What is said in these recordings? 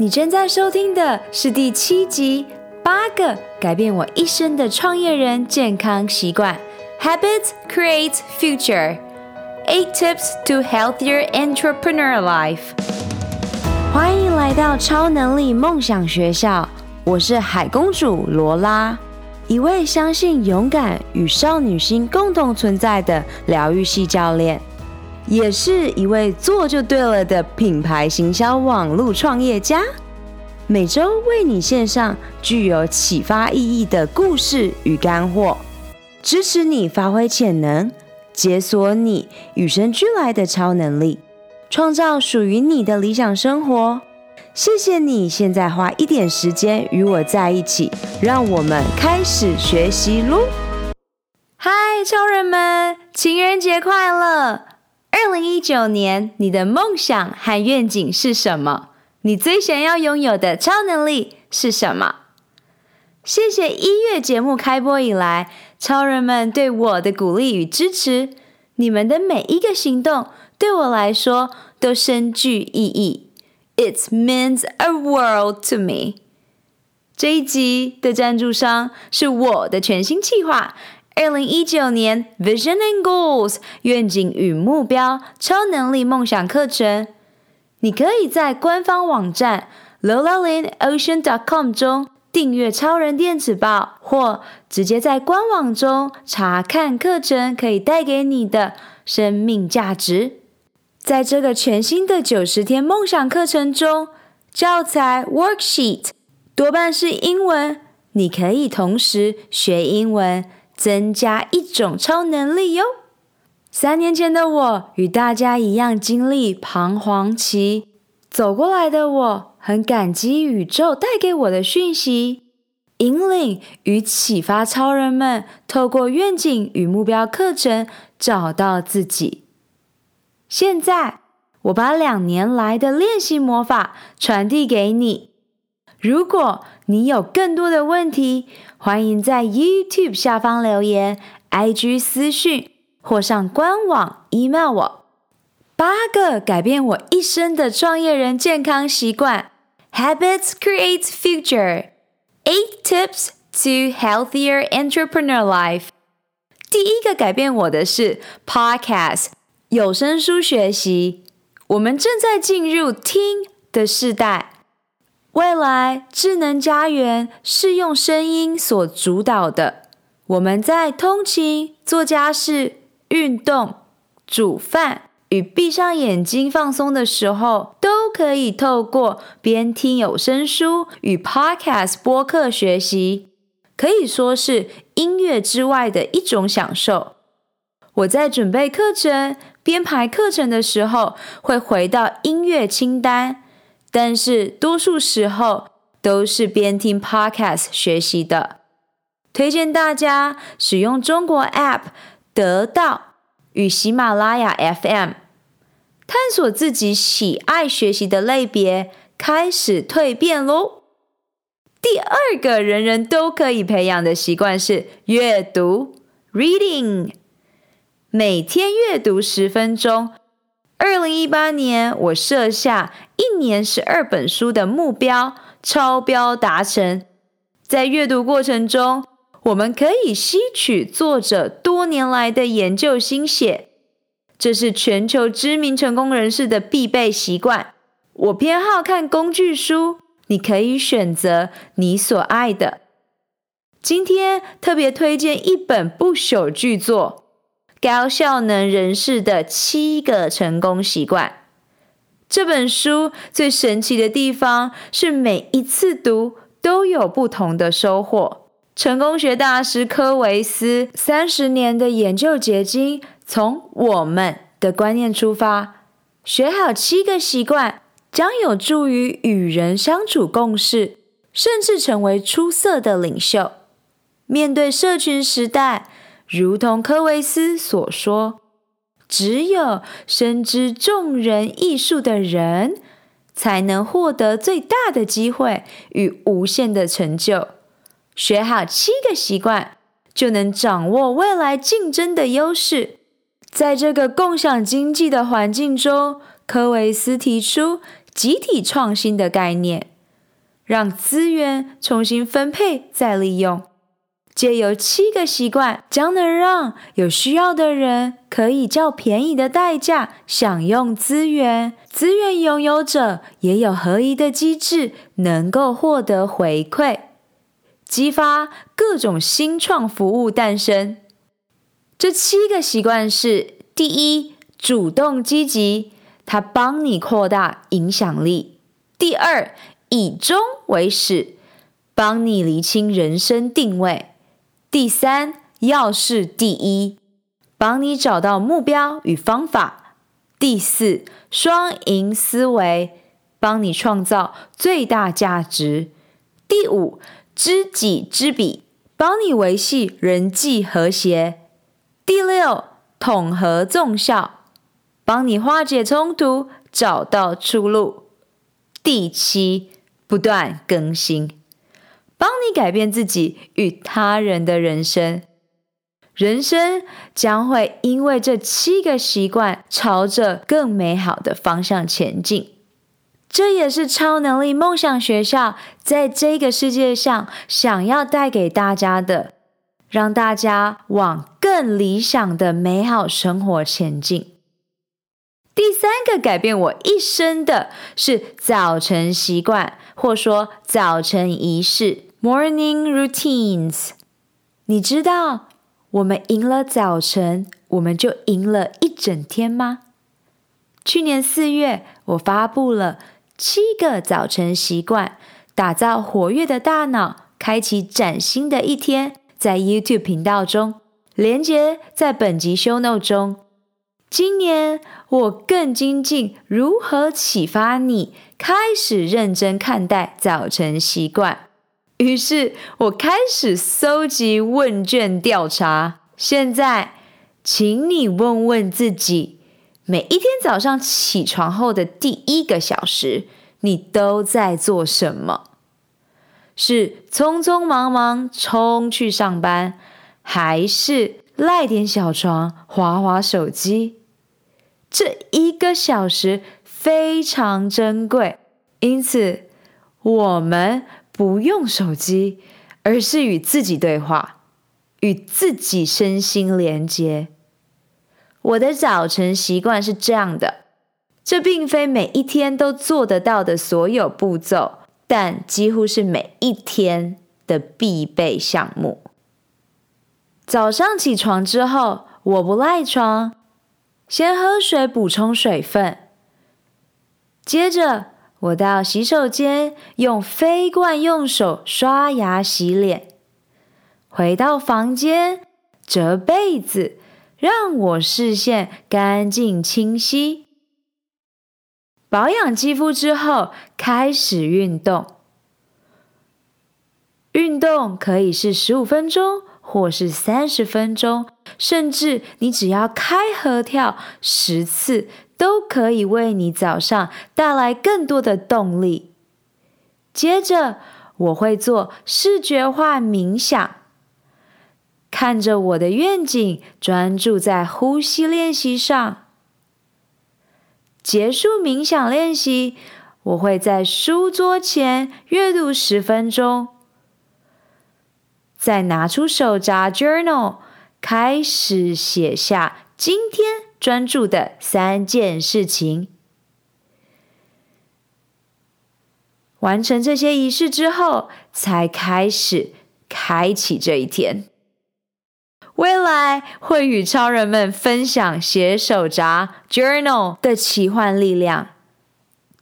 你正在收听的是第七集《八个改变我一生的创业人健康习惯》，Habits Create Future. Eight Tips to Healthier Entrepreneur Life。欢迎来到超能力梦想学校，我是海公主罗拉，一位相信勇敢与少女心共同存在的疗愈系教练。也是一位做就对了的品牌行销网络创业家，每周为你献上具有启发意义的故事与干货，支持你发挥潜能，解锁你与生俱来的超能力，创造属于你的理想生活。谢谢你现在花一点时间与我在一起，让我们开始学习喽！嗨，超人们，情人节快乐！二零一九年，你的梦想和愿景是什么？你最想要拥有的超能力是什么？谢谢一月节目开播以来，超人们对我的鼓励与支持。你们的每一个行动对我来说都深具意义。It means a world to me。这一集的赞助商是我的全新计划。二零一九年 Vision and Goals 愿景与目标超能力梦想课程，你可以在官方网站 lola lin ocean dot com 中订阅超人电子报，或直接在官网中查看课程可以带给你的生命价值。在这个全新的九十天梦想课程中，教材 Worksheet 多半是英文，你可以同时学英文。增加一种超能力哟！三年前的我与大家一样经历彷徨期，走过来的我很感激宇宙带给我的讯息，引领与启发超人们透过愿景与目标课程找到自己。现在我把两年来的练习魔法传递给你。如果你有更多的问题，欢迎在 YouTube 下方留言、IG 私讯或上官网 email 我。八个改变我一生的创业人健康习惯，Habits create future. Eight tips to healthier entrepreneur life。第一个改变我的是 Podcast 有声书学习。我们正在进入听的时代。未来智能家园是用声音所主导的。我们在通勤、做家事、运动、煮饭与闭上眼睛放松的时候，都可以透过边听有声书与 Podcast 播客学习，可以说是音乐之外的一种享受。我在准备课程、编排课程的时候，会回到音乐清单。但是多数时候都是边听 Podcast 学习的。推荐大家使用中国 App 得到与喜马拉雅 FM，探索自己喜爱学习的类别，开始蜕变喽。第二个人人都可以培养的习惯是阅读 （Reading），每天阅读十分钟。二零一八年，我设下一年十二本书的目标，超标达成。在阅读过程中，我们可以吸取作者多年来的研究心血，这是全球知名成功人士的必备习惯。我偏好看工具书，你可以选择你所爱的。今天特别推荐一本不朽巨作。高效能人士的七个成功习惯。这本书最神奇的地方是每一次读都有不同的收获。成功学大师科维斯三十年的研究结晶，从我们的观念出发，学好七个习惯，将有助于与人相处共事，甚至成为出色的领袖。面对社群时代。如同科维斯所说，只有深知众人艺术的人，才能获得最大的机会与无限的成就。学好七个习惯，就能掌握未来竞争的优势。在这个共享经济的环境中，科维斯提出集体创新的概念，让资源重新分配再利用。借由七个习惯，将能让有需要的人可以较便宜的代价享用资源，资源拥有者也有合宜的机制，能够获得回馈，激发各种新创服务诞生。这七个习惯是：第一，主动积极，它帮你扩大影响力；第二，以终为始，帮你厘清人生定位。第三，要事第一，帮你找到目标与方法。第四，双赢思维，帮你创造最大价值。第五，知己知彼，帮你维系人际和谐。第六，统合综效，帮你化解冲突，找到出路。第七，不断更新。帮你改变自己与他人的人生，人生将会因为这七个习惯朝着更美好的方向前进。这也是超能力梦想学校在这个世界上想要带给大家的，让大家往更理想的美好生活前进。第三个改变我一生的是早晨习惯，或说早晨仪式。Morning routines，你知道我们赢了早晨，我们就赢了一整天吗？去年四月，我发布了七个早晨习惯，打造活跃的大脑，开启崭新的一天。在 YouTube 频道中，连接在本集 Show Note 中。今年我更精进如何启发你开始认真看待早晨习惯。于是我开始搜集问卷调查。现在，请你问问自己：每一天早上起床后的第一个小时，你都在做什么？是匆匆忙忙冲去上班，还是赖点小床滑滑手机？这一个小时非常珍贵，因此我们。不用手机，而是与自己对话，与自己身心连接。我的早晨习惯是这样的，这并非每一天都做得到的所有步骤，但几乎是每一天的必备项目。早上起床之后，我不赖床，先喝水补充水分，接着。我到洗手间用非惯用手刷牙洗脸，回到房间折被子，让我视线干净清晰。保养肌肤之后，开始运动。运动可以是十五分钟，或是三十分钟，甚至你只要开合跳十次。都可以为你早上带来更多的动力。接着，我会做视觉化冥想，看着我的愿景，专注在呼吸练习上。结束冥想练习，我会在书桌前阅读十分钟，再拿出手札 Journal，开始写下今天。专注的三件事情，完成这些仪式之后，才开始开启这一天。未来会与超人们分享写手札 （Journal） 的奇幻力量。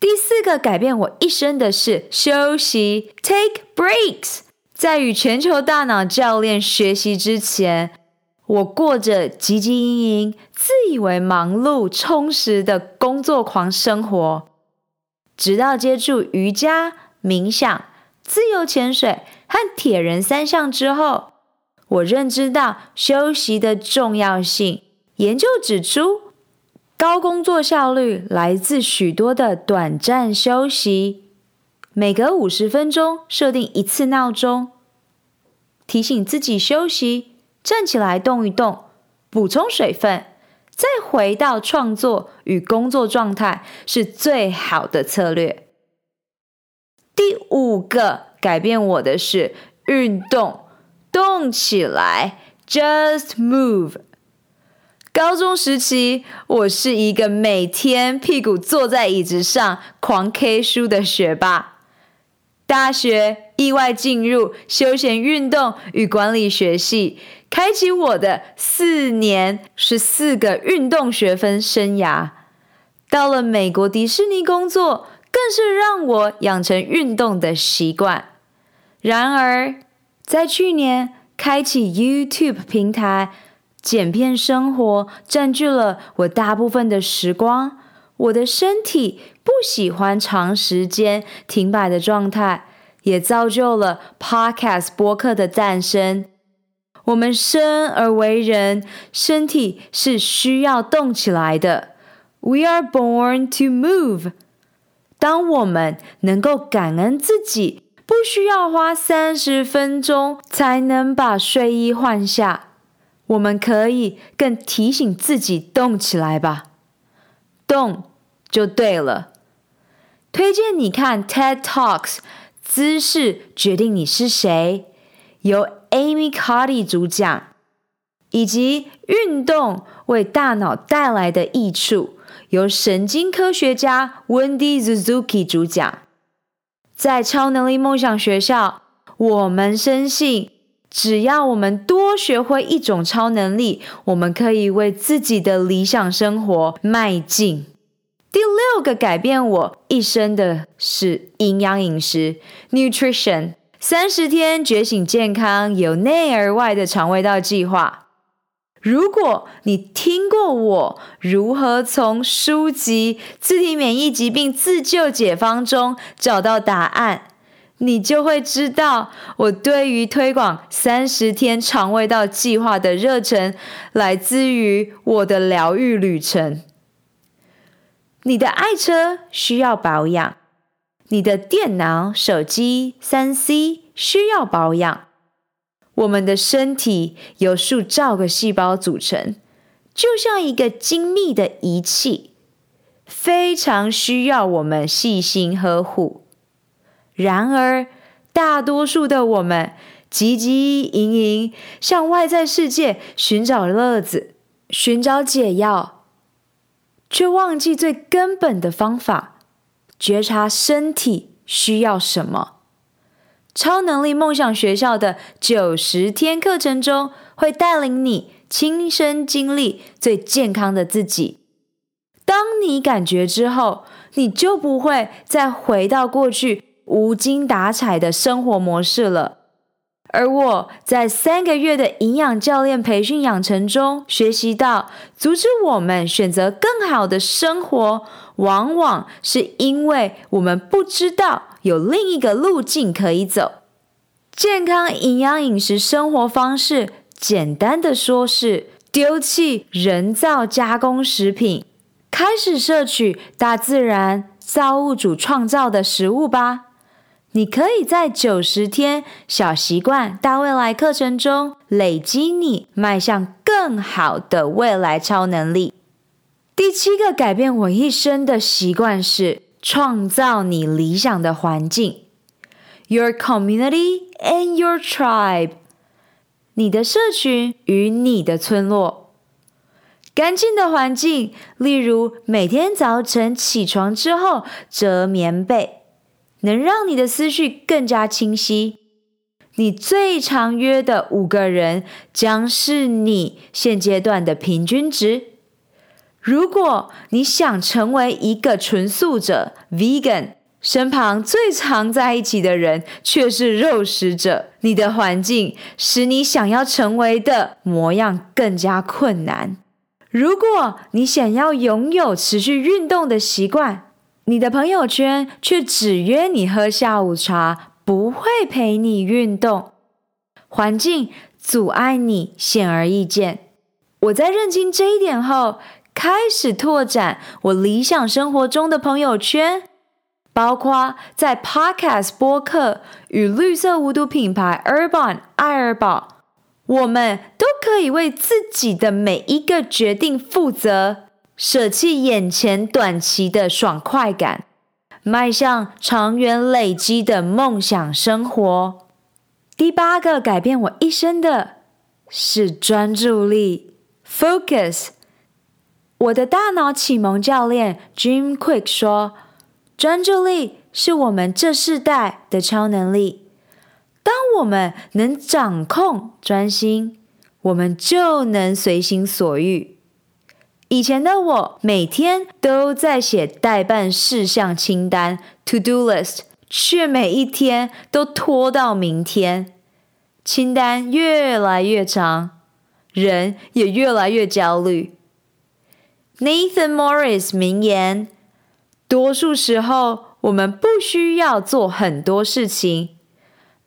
第四个改变我一生的是休息 （Take breaks）。在与全球大脑教练学习之前。我过着汲汲营营、自以为忙碌充实的工作狂生活，直到接触瑜伽、冥想、自由潜水和铁人三项之后，我认知到休息的重要性。研究指出，高工作效率来自许多的短暂休息，每隔五十分钟设定一次闹钟，提醒自己休息。站起来动一动，补充水分，再回到创作与工作状态是最好的策略。第五个改变我的是运动，动起来，just move。高中时期，我是一个每天屁股坐在椅子上狂 K 书的学霸。大学意外进入休闲运动与管理学系，开启我的四年十四个运动学分生涯。到了美国迪士尼工作，更是让我养成运动的习惯。然而，在去年开启 YouTube 平台。剪片生活占据了我大部分的时光，我的身体不喜欢长时间停摆的状态，也造就了 Podcast 播客的诞生。我们生而为人，身体是需要动起来的。We are born to move。当我们能够感恩自己，不需要花三十分钟才能把睡衣换下。我们可以更提醒自己动起来吧，动就对了。推荐你看 TED Talks，姿势决定你是谁，由 Amy Cuddy 主讲，以及运动为大脑带来的益处，由神经科学家 Wendy Suzuki 主讲。在超能力梦想学校，我们深信。只要我们多学会一种超能力，我们可以为自己的理想生活迈进。第六个改变我一生的是营养饮食 （Nutrition）。三十天觉醒健康，由内而外的肠胃道计划。如果你听过我如何从书籍《自体免疫疾病自救解方》中找到答案。你就会知道，我对于推广三十天肠胃道计划的热忱，来自于我的疗愈旅程。你的爱车需要保养，你的电脑、手机、三 C 需要保养。我们的身体由数兆个细胞组成，就像一个精密的仪器，非常需要我们细心呵护。然而，大多数的我们汲汲营营向外在世界寻找乐子、寻找解药，却忘记最根本的方法：觉察身体需要什么。超能力梦想学校的九十天课程中，会带领你亲身经历最健康的自己。当你感觉之后，你就不会再回到过去。无精打采的生活模式了，而我在三个月的营养教练培训养成中学习到，阻止我们选择更好的生活，往往是因为我们不知道有另一个路径可以走。健康营养饮食生活方式，简单的说是丢弃人造加工食品，开始摄取大自然造物主创造的食物吧。你可以在九十天小习惯大未来课程中累积你迈向更好的未来超能力。第七个改变我一生的习惯是创造你理想的环境，Your community and your tribe，你的社群与你的村落。干净的环境，例如每天早晨起床之后折棉被。能让你的思绪更加清晰。你最常约的五个人将是你现阶段的平均值。如果你想成为一个纯素者 （vegan），身旁最常在一起的人却是肉食者，你的环境使你想要成为的模样更加困难。如果你想要拥有持续运动的习惯，你的朋友圈却只约你喝下午茶，不会陪你运动，环境阻碍你显而易见。我在认清这一点后，开始拓展我理想生活中的朋友圈，包括在 Podcast 播客与绿色无毒品牌 Urban 爱尔宝，我们都可以为自己的每一个决定负责，舍弃眼前短期的爽快感，迈向长远累积的梦想生活。第八个改变我一生的是专注力 （focus）。我的大脑启蒙教练 Jim Quick 说：“专注力是我们这世代的超能力。”当我们能掌控专心，我们就能随心所欲。以前的我每天都在写待办事项清单 （to do list），却每一天都拖到明天。清单越来越长，人也越来越焦虑。Nathan Morris 名言：多数时候，我们不需要做很多事情。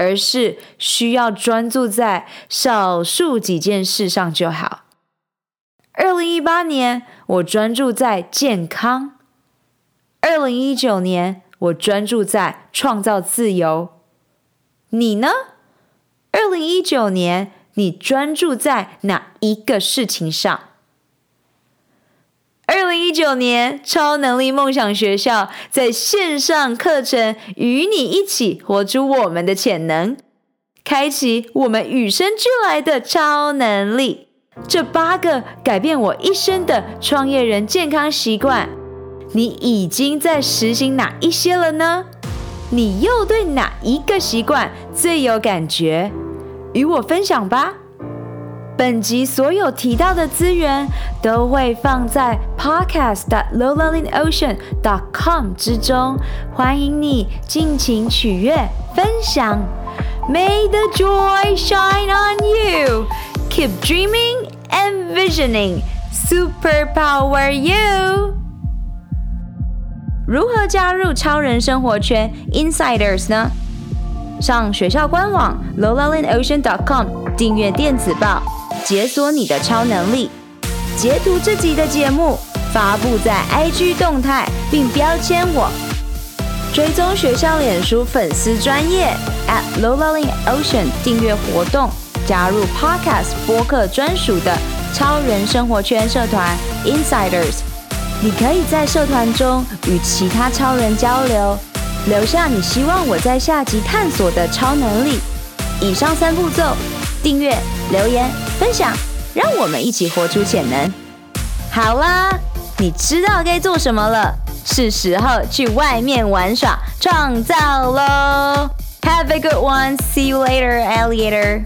而是需要专注在少数几件事上就好。二零一八年，我专注在健康；二零一九年，我专注在创造自由。你呢？二零一九年，你专注在哪一个事情上？二零一九年，超能力梦想学校在线上课程与你一起活出我们的潜能，开启我们与生俱来的超能力。这八个改变我一生的创业人健康习惯，你已经在实行哪一些了呢？你又对哪一个习惯最有感觉？与我分享吧。本集所有提到的资源都会放在 podcast.lowlearningocean.com 之中，欢迎你尽情取悦分享。May the joy shine on you. Keep dreaming and visioning. Superpower you. 如何加入超人生活圈 Insiders 呢？上学校官网 lowlearningocean.com 订阅电子报。解锁你的超能力，截图这集的节目发布在 IG 动态，并标签我，追踪学校脸书粉丝专业 at lowlearningocean 订阅活动，加入 Podcast 播客专属的超人生活圈社团 Insiders，你可以在社团中与其他超人交流，留下你希望我在下集探索的超能力。以上三步骤。订阅、留言、分享，让我们一起活出潜能。好啦，你知道该做什么了，是时候去外面玩耍、创造喽！Have a good one. See you later, alligator.